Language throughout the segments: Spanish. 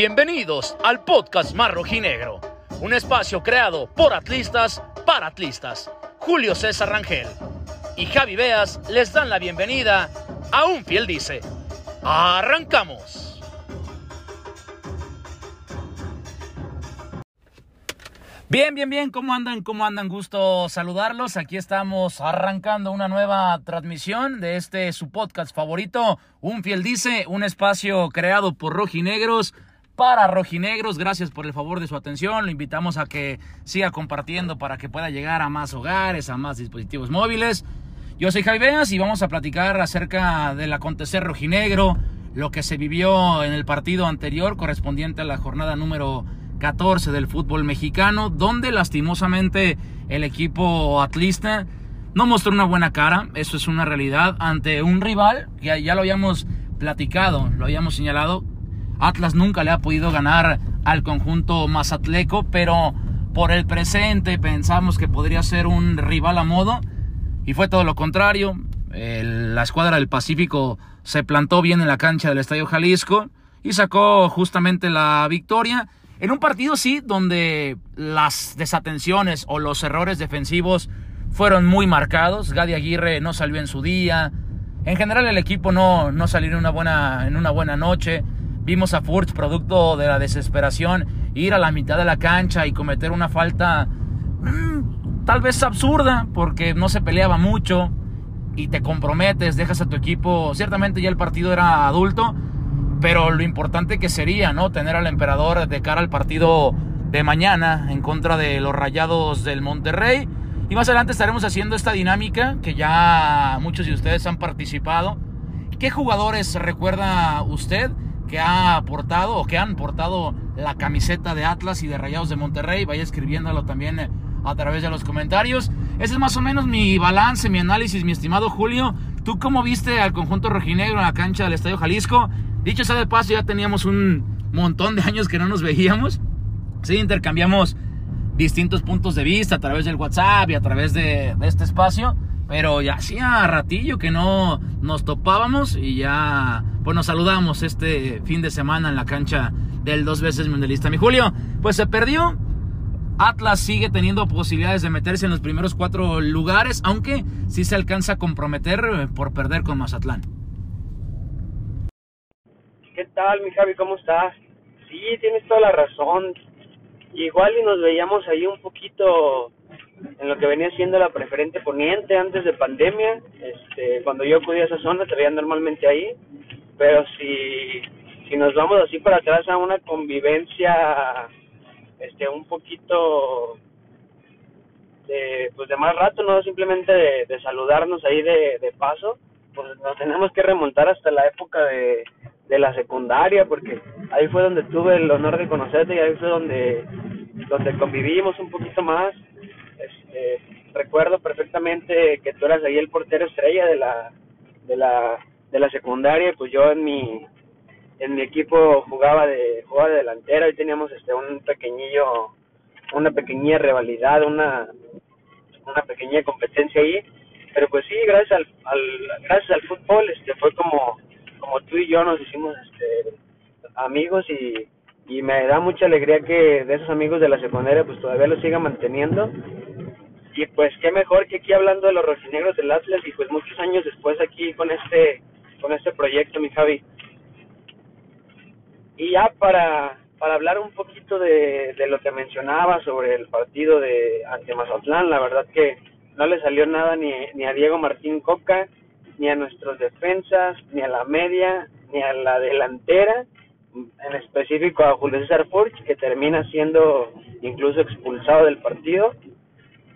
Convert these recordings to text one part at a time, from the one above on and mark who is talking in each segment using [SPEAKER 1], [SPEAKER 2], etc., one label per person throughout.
[SPEAKER 1] Bienvenidos al podcast Mar Rojinegro, un espacio creado por atlistas para atlistas. Julio César Rangel y Javi Beas les dan la bienvenida a Un Fiel Dice. ¡Arrancamos! Bien, bien, bien, ¿cómo andan? ¿Cómo andan? Gusto saludarlos. Aquí estamos arrancando una nueva transmisión de este su podcast favorito, Un Fiel Dice, un espacio creado por rojinegros para rojinegros. Gracias por el favor de su atención. Lo invitamos a que siga compartiendo para que pueda llegar a más hogares, a más dispositivos móviles. Yo soy Javi y vamos a platicar acerca del acontecer rojinegro, lo que se vivió en el partido anterior correspondiente a la jornada número 14 del fútbol mexicano, donde lastimosamente el equipo atlista no mostró una buena cara, eso es una realidad, ante un rival que ya lo habíamos platicado, lo habíamos señalado, Atlas nunca le ha podido ganar al conjunto mazatleco, pero por el presente pensamos que podría ser un rival a modo y fue todo lo contrario. la escuadra del Pacífico se plantó bien en la cancha del Estadio Jalisco y sacó justamente la victoria en un partido sí, donde las desatenciones o los errores defensivos fueron muy marcados. Gadi Aguirre no salió en su día. En general el equipo no, no salió en una, buena, en una buena noche. Vimos a Furch, producto de la desesperación, ir a la mitad de la cancha y cometer una falta mm, tal vez absurda, porque no se peleaba mucho y te comprometes, dejas a tu equipo. Ciertamente ya el partido era adulto, pero lo importante que sería, ¿no? Tener al emperador de cara al partido de mañana en contra de los Rayados del Monterrey. Y más adelante estaremos haciendo esta dinámica que ya muchos de ustedes han participado. ¿Qué jugadores recuerda usted que ha aportado o que han portado la camiseta de Atlas y de Rayados de Monterrey? Vaya escribiéndolo también a través de los comentarios. Ese es más o menos mi balance, mi análisis, mi estimado Julio. ¿Tú cómo viste al conjunto rojinegro en la cancha del Estadio Jalisco? Dicho sea de paso, ya teníamos un montón de años que no nos veíamos. Sí, intercambiamos distintos puntos de vista a través del WhatsApp y a través de, este espacio. Pero ya hacía ratillo que no nos topábamos y ya pues nos saludamos este fin de semana en la cancha del dos veces mundialista. Mi Julio, pues se perdió. Atlas sigue teniendo posibilidades de meterse en los primeros cuatro lugares, aunque sí se alcanza a comprometer por perder con Mazatlán.
[SPEAKER 2] ¿Qué tal, mi Javi? ¿Cómo estás? Sí, tienes toda la razón. Igual y nos veíamos ahí un poquito en lo que venía siendo la preferente poniente antes de pandemia. Este, cuando yo acudía a esa zona, te veía normalmente ahí. Pero si, si nos vamos así para atrás a una convivencia este un poquito de pues de más rato no simplemente de, de saludarnos ahí de, de paso pues nos tenemos que remontar hasta la época de de la secundaria, porque ahí fue donde tuve el honor de conocerte y ahí fue donde, donde convivimos un poquito más. Este, recuerdo perfectamente que tú eras ahí el portero estrella de la, de la, de la secundaria, pues yo en mi, en mi equipo jugaba de, jugaba de delantera y teníamos este un pequeñillo, una pequeña rivalidad, una, una pequeña competencia ahí, pero pues sí, gracias al, al gracias al fútbol este fue como como tú y yo nos hicimos este, amigos y, y me da mucha alegría que de esos amigos de la secundaria pues todavía los siga manteniendo y pues qué mejor que aquí hablando de los rojinegros del Atlas y pues muchos años después aquí con este con este proyecto mi Javi y ya para para hablar un poquito de, lo que mencionaba sobre el partido de ante Mazatlán la verdad que no le salió nada ni, ni a Diego Martín Coca ni a nuestros defensas, ni a la media, ni a la delantera, en específico a Julio César Furch, que termina siendo incluso expulsado del partido.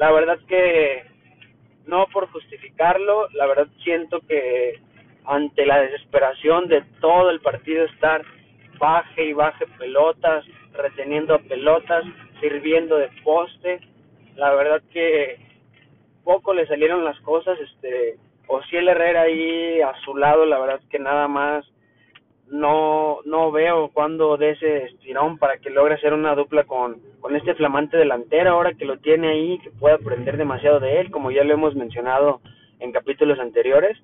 [SPEAKER 2] La verdad que no por justificarlo, la verdad siento que ante la desesperación de todo el partido estar baje y baje pelotas, reteniendo pelotas, sirviendo de poste, la verdad que poco le salieron las cosas, este o si el Herrera ahí a su lado, la verdad que nada más no no veo cuándo de ese estirón para que logre hacer una dupla con, con este flamante delantero ahora que lo tiene ahí, que puede aprender demasiado de él, como ya lo hemos mencionado en capítulos anteriores.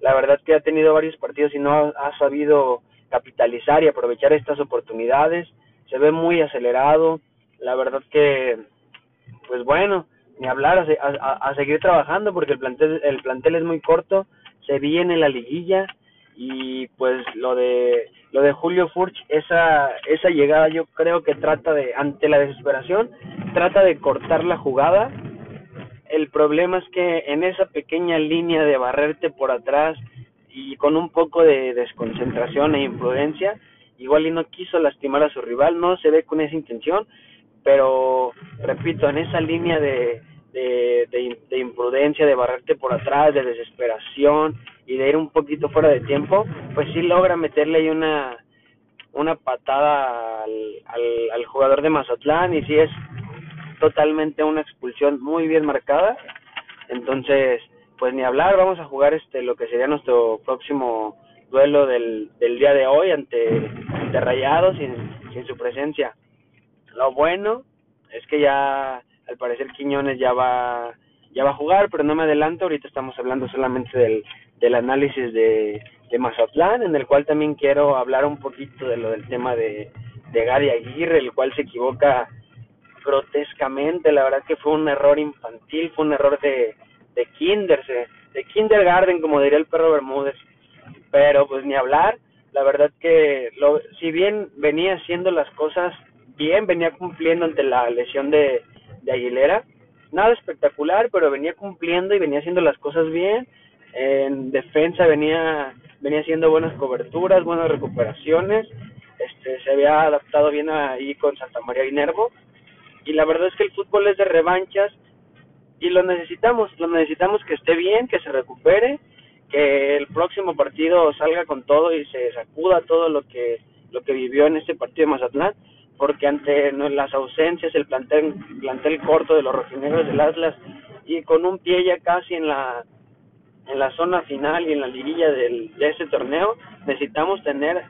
[SPEAKER 2] La verdad que ha tenido varios partidos y no ha, sabido capitalizar y aprovechar estas oportunidades. Se ve muy acelerado. La verdad que, pues bueno, ni hablar, a, seguir trabajando porque el plantel, el plantel es muy corto. Se viene la liguilla y pues lo de lo de Julio Furch esa esa llegada yo creo que trata de ante la desesperación trata de cortar la jugada. El problema es que en esa pequeña línea de barrerte por atrás y con un poco de desconcentración e imprudencia, igual y no quiso lastimar a su rival, no se ve con esa intención, pero repito, en esa línea de, de, de, imprudencia, de barrerte por atrás, de desesperación y de ir un poquito fuera de tiempo, pues sí logra meterle ahí una, una patada al, al, jugador de Mazatlán y sí es totalmente una expulsión muy bien marcada. Entonces, pues ni hablar, vamos a jugar este lo que sería nuestro próximo duelo del, del día de hoy ante, ante Rayados sin, sin su presencia. Lo bueno es que ya al parecer Quiñones ya va ya va a jugar, pero no me adelanto, ahorita estamos hablando solamente del, del análisis de, de Mazatlán, en el cual también quiero hablar un poquito de lo del tema de, de Gary Aguirre, el cual se equivoca grotescamente, la verdad que fue un error infantil, fue un error de, de kinder, de kindergarten, como diría el perro Bermúdez. Pero pues ni hablar, la verdad que lo, si bien venía haciendo las cosas bien, venía cumpliendo ante la lesión de, de Aguilera, nada espectacular, pero venía cumpliendo y venía haciendo las cosas bien. En defensa venía venía haciendo buenas coberturas, buenas recuperaciones. Este se había adaptado bien ahí con Santa María y Nervo. Y la verdad es que el fútbol es de revanchas y lo necesitamos, lo necesitamos que esté bien, que se recupere, que el próximo partido salga con todo y se sacuda todo lo que lo que vivió en este partido de Mazatlán, porque ante las ausencias, el plantel plantel corto de los rojinegros del Atlas y con un pie ya casi en la en la zona final y en la liguilla del, de ese torneo, necesitamos tener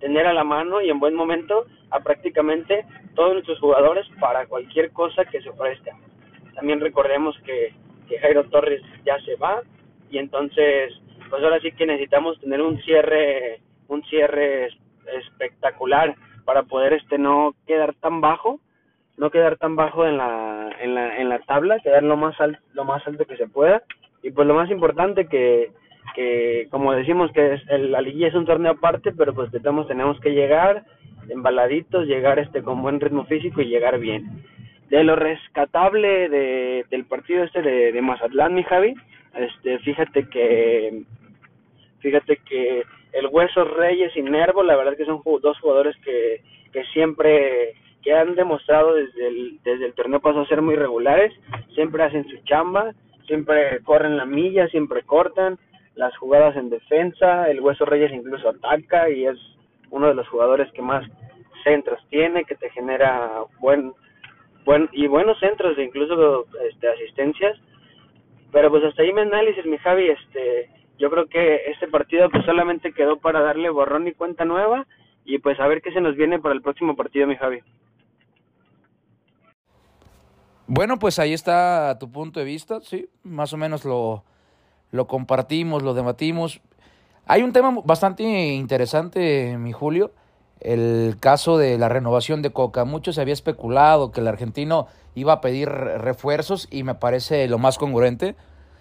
[SPEAKER 2] tener a la mano y en buen momento a prácticamente todos nuestros jugadores para cualquier cosa que se ofrezca. También recordemos que, que Jairo Torres ya se va y entonces pues ahora sí que necesitamos tener un cierre un cierre espectacular para poder este no quedar tan bajo no quedar tan bajo en la en la en la tabla quedar lo más alto lo más alto que se pueda y pues lo más importante que que como decimos que es, el, la liguilla es un torneo aparte pero pues tenemos tenemos que llegar embaladitos llegar este con buen ritmo físico y llegar bien. De lo rescatable de, del partido este de, de Mazatlán, mi Javi, este, fíjate que, fíjate que el Hueso Reyes y Nervo, la verdad que son dos jugadores que, que siempre, que han demostrado desde el, desde el torneo pasado ser muy regulares, siempre hacen su chamba, siempre corren la milla, siempre cortan las jugadas en defensa, el Hueso Reyes incluso ataca y es uno de los jugadores que más centros tiene, que te genera buen buen, y buenos centros de incluso este, asistencias. Pero pues hasta ahí mi análisis, mi Javi, este, yo creo que este partido pues solamente quedó para darle borrón y cuenta nueva y pues a ver qué se nos viene para el próximo partido, mi Javi.
[SPEAKER 1] Bueno, pues ahí está tu punto de vista, sí, más o menos lo, lo compartimos, lo debatimos. Hay un tema bastante interesante, mi Julio, el caso de la renovación de Coca. Mucho se había especulado que el argentino iba a pedir refuerzos y me parece lo más congruente.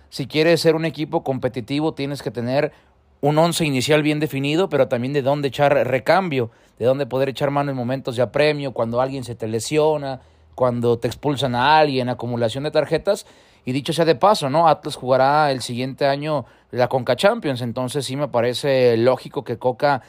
[SPEAKER 1] Si quieres ser un equipo competitivo tienes que tener un once inicial bien definido, pero también de dónde echar recambio, de dónde poder echar mano en momentos de apremio, cuando alguien se te lesiona, cuando te expulsan a alguien, acumulación de tarjetas. Y dicho sea de paso, ¿no? Atlas jugará el siguiente año la Conca Champions, entonces sí me parece lógico que Coca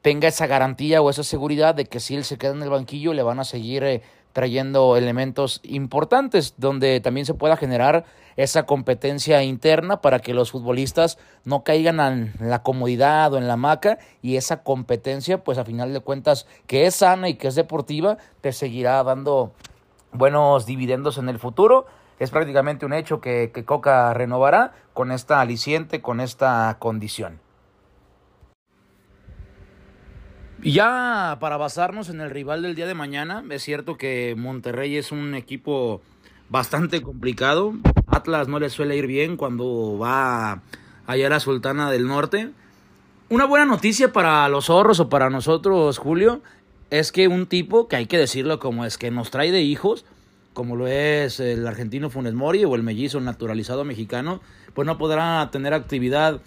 [SPEAKER 1] tenga esa garantía o esa seguridad de que si él se queda en el banquillo le van a seguir eh, trayendo elementos importantes donde también se pueda generar esa competencia interna para que los futbolistas no caigan en la comodidad o en la maca y esa competencia pues a final de cuentas que es sana y que es deportiva te seguirá dando buenos dividendos en el futuro. Es prácticamente un hecho que, que Coca renovará con esta aliciente, con esta condición. Ya para basarnos en el rival del día de mañana, es cierto que Monterrey es un equipo bastante complicado. Atlas no le suele ir bien cuando va allá a la Sultana del Norte. Una buena noticia para los zorros o para nosotros, Julio, es que un tipo, que hay que decirlo como es, que nos trae de hijos, como lo es el argentino Funes Mori o el mellizo naturalizado mexicano, pues no podrá tener actividad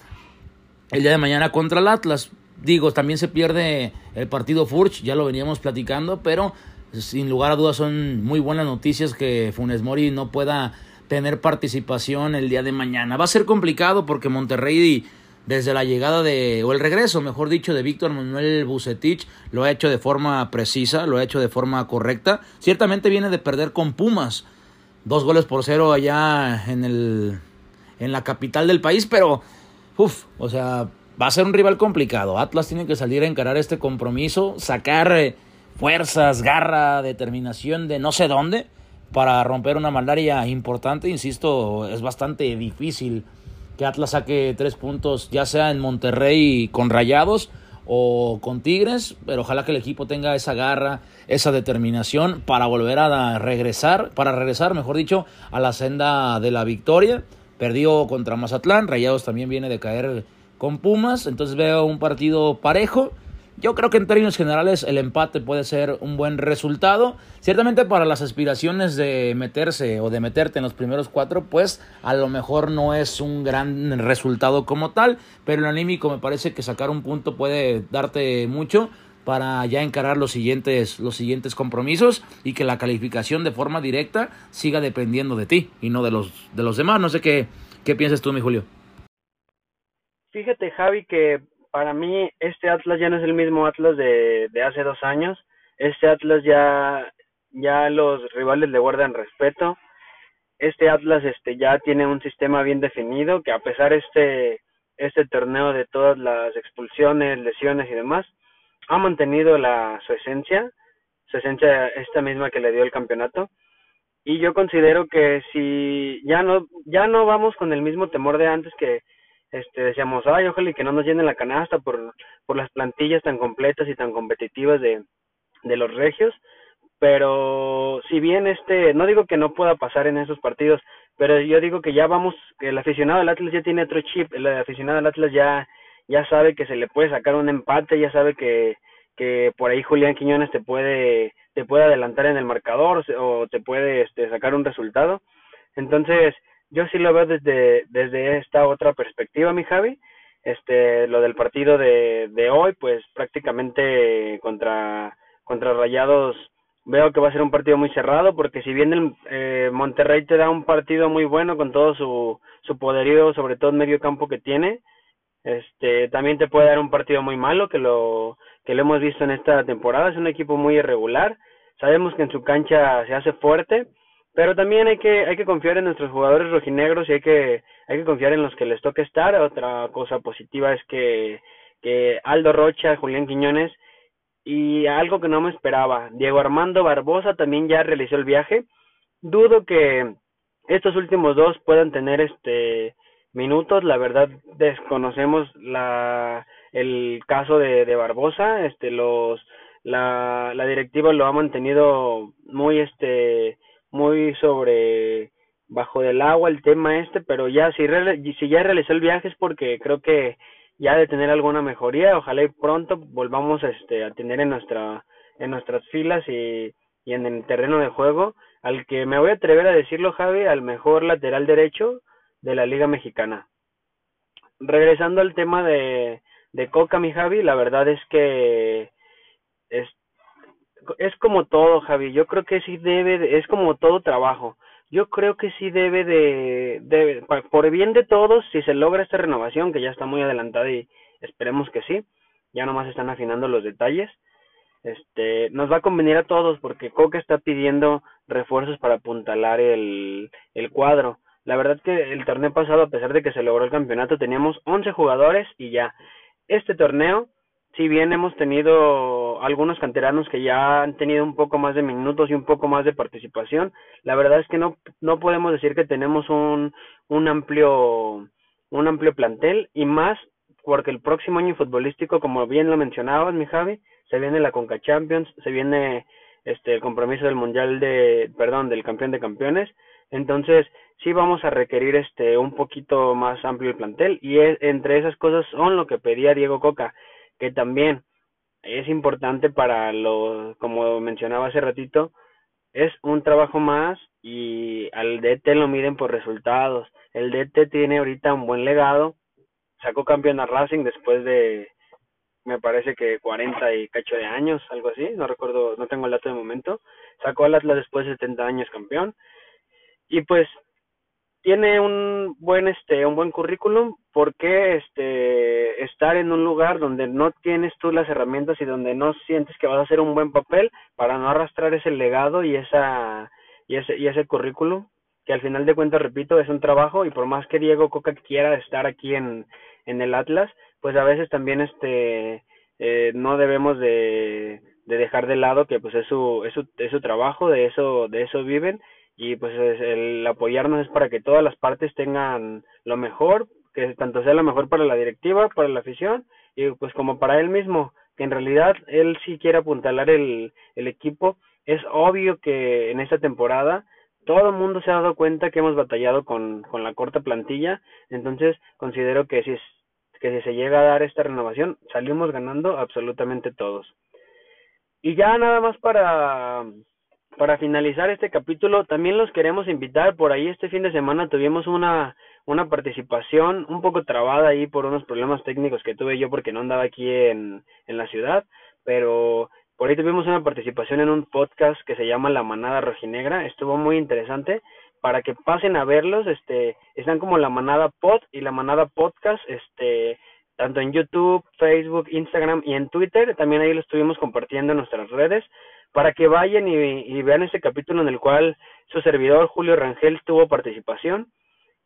[SPEAKER 1] el día de mañana contra el Atlas. Digo, también se pierde el partido Furch, ya lo veníamos platicando, pero sin lugar a dudas son muy buenas noticias que Funes Mori no pueda tener participación el día de mañana. Va a ser complicado porque Monterrey desde la llegada de, o el regreso, mejor dicho, de Víctor Manuel Bucetich, lo ha hecho de forma precisa, lo ha hecho de forma correcta. Ciertamente viene de perder con Pumas, dos goles por cero allá en, el, en la capital del país, pero, uff, o sea, va a ser un rival complicado. Atlas tiene que salir a encarar este compromiso, sacar eh, fuerzas, garra, determinación de no sé dónde para romper una malaria importante. Insisto, es bastante difícil que Atlas saque tres puntos, ya sea en Monterrey con Rayados o con Tigres, pero ojalá que el equipo tenga esa garra, esa determinación para volver a regresar, para regresar, mejor dicho, a la senda de la victoria. Perdió contra Mazatlán, Rayados también viene de caer con Pumas, entonces veo un partido parejo yo creo que en términos generales el empate puede ser un buen resultado. Ciertamente para las aspiraciones de meterse o de meterte en los primeros cuatro, pues a lo mejor no es un gran resultado como tal, pero el anímico me parece que sacar un punto puede darte mucho para ya encarar los siguientes, los siguientes compromisos y que la calificación de forma directa siga dependiendo de ti y no de los, de los demás. No sé qué, qué piensas tú, mi Julio.
[SPEAKER 2] Fíjate, Javi, que para mí este Atlas ya no es el mismo Atlas de, de hace dos años. Este Atlas ya, ya los rivales le guardan respeto. Este Atlas este ya tiene un sistema bien definido que a pesar este este torneo de todas las expulsiones, lesiones y demás, ha mantenido la su esencia, su esencia esta misma que le dio el campeonato. Y yo considero que si ya no ya no vamos con el mismo temor de antes que este decíamos, ay, ojalá que no nos llenen la canasta por, por las plantillas tan completas y tan competitivas de, de los regios, pero si bien este, no digo que no pueda pasar en esos partidos, pero yo digo que ya vamos, el aficionado del Atlas ya tiene otro chip, el aficionado del Atlas ya, ya sabe que se le puede sacar un empate, ya sabe que, que por ahí Julián Quiñones te puede, te puede adelantar en el marcador o te puede este, sacar un resultado. Entonces, yo sí lo veo desde, desde esta otra perspectiva, mi Javi. Este, lo del partido de, de hoy, pues prácticamente contra, contra Rayados veo que va a ser un partido muy cerrado porque si bien el eh, Monterrey te da un partido muy bueno con todo su, su poderío, sobre todo en medio campo que tiene, este también te puede dar un partido muy malo que lo que lo hemos visto en esta temporada, es un equipo muy irregular, sabemos que en su cancha se hace fuerte, pero también hay que hay que confiar en nuestros jugadores rojinegros y hay que hay que confiar en los que les toque estar. Otra cosa positiva es que que Aldo Rocha Julián Quiñones y algo que no me esperaba Diego Armando Barbosa también ya realizó el viaje. Dudo que estos últimos dos puedan tener este minutos. La verdad desconocemos la el caso de, de Barbosa. Este los la, la directiva lo ha mantenido muy este muy sobre bajo del agua el tema este, pero ya si, si ya realizó el viaje es porque creo que ya de tener alguna mejoría, ojalá y pronto volvamos este, a tener en nuestra en nuestras filas y, y en el terreno de juego al que me voy a atrever a decirlo Javi, al mejor lateral derecho de la Liga Mexicana. Regresando al tema de, de Coca, mi Javi, la verdad es que es como todo, Javi. Yo creo que sí debe, es como todo trabajo. Yo creo que sí debe de, de, por bien de todos, si se logra esta renovación, que ya está muy adelantada y esperemos que sí, ya nomás están afinando los detalles, este, nos va a convenir a todos porque Coca está pidiendo refuerzos para apuntalar el, el cuadro. La verdad que el torneo pasado, a pesar de que se logró el campeonato, teníamos 11 jugadores y ya. Este torneo si bien hemos tenido algunos canteranos que ya han tenido un poco más de minutos y un poco más de participación, la verdad es que no, no podemos decir que tenemos un, un amplio un amplio plantel y más porque el próximo año futbolístico, como bien lo mencionabas, mi Javi, se viene la Conca Champions, se viene este el compromiso del Mundial de, perdón, del campeón de campeones. Entonces, sí vamos a requerir este un poquito más amplio el plantel y entre esas cosas son lo que pedía Diego Coca, que también es importante para lo como mencionaba hace ratito, es un trabajo más y al DT lo miden por resultados. El DT tiene ahorita un buen legado, sacó campeón a Racing después de me parece que 40 y cacho de años, algo así, no recuerdo, no tengo el dato de momento. Sacó al Atlas después de 70 años campeón. Y pues tiene un buen este un buen currículum porque este estar en un lugar donde no tienes tú las herramientas y donde no sientes que vas a hacer un buen papel para no arrastrar ese legado y esa y ese y ese currículum que al final de cuentas repito es un trabajo y por más que Diego Coca quiera estar aquí en en el Atlas pues a veces también este eh, no debemos de, de dejar de lado que pues es su, es su es su trabajo de eso de eso viven y pues el apoyarnos es para que todas las partes tengan lo mejor, que tanto sea lo mejor para la directiva, para la afición y pues como para él mismo, que en realidad él sí quiere apuntalar el, el equipo. Es obvio que en esta temporada todo el mundo se ha dado cuenta que hemos batallado con, con la corta plantilla, entonces considero que si, que si se llega a dar esta renovación, salimos ganando absolutamente todos. Y ya nada más para para finalizar este capítulo, también los queremos invitar. Por ahí este fin de semana tuvimos una, una participación un poco trabada ahí por unos problemas técnicos que tuve yo porque no andaba aquí en, en la ciudad, pero por ahí tuvimos una participación en un podcast que se llama La Manada Rojinegra. Estuvo muy interesante. Para que pasen a verlos, este, están como La Manada Pod y La Manada Podcast, este, tanto en YouTube, Facebook, Instagram y en Twitter. También ahí lo estuvimos compartiendo en nuestras redes para que vayan y, vean este capítulo en el cual su servidor Julio Rangel tuvo participación.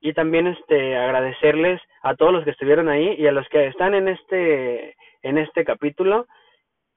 [SPEAKER 2] Y también este agradecerles a todos los que estuvieron ahí y a los que están en este en este capítulo.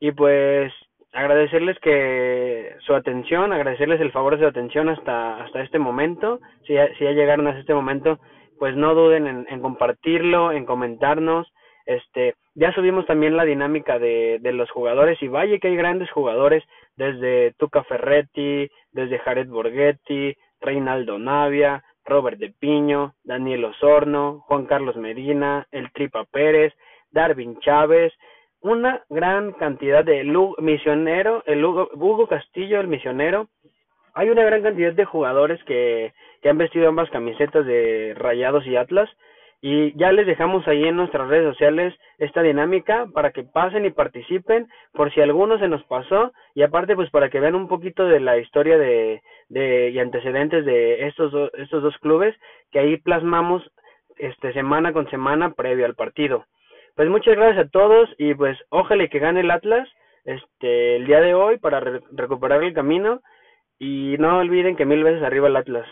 [SPEAKER 2] Y pues agradecerles que su atención, agradecerles el favor de su atención hasta hasta este momento, si ya, si ya llegaron hasta este momento, pues no duden en, en compartirlo, en comentarnos, este ya subimos también la dinámica de, de los jugadores y vaya que hay grandes jugadores desde Tuca Ferretti, desde Jared Borghetti, Reinaldo Navia, Robert de Piño, Daniel Osorno, Juan Carlos Medina, El Tripa Pérez, Darwin Chávez, una gran cantidad de misionero, el Hugo, Hugo, Castillo, el misionero. Hay una gran cantidad de jugadores que, que han vestido ambas camisetas de Rayados y Atlas y ya les dejamos ahí en nuestras redes sociales esta dinámica para que pasen y participen por si alguno se nos pasó y aparte pues para que vean un poquito de la historia de, de y antecedentes de estos estos dos clubes que ahí plasmamos este semana con semana previo al partido. Pues muchas gracias a todos y pues ojalá que gane el Atlas este el día de hoy para recuperar el camino y no olviden que mil veces arriba el Atlas.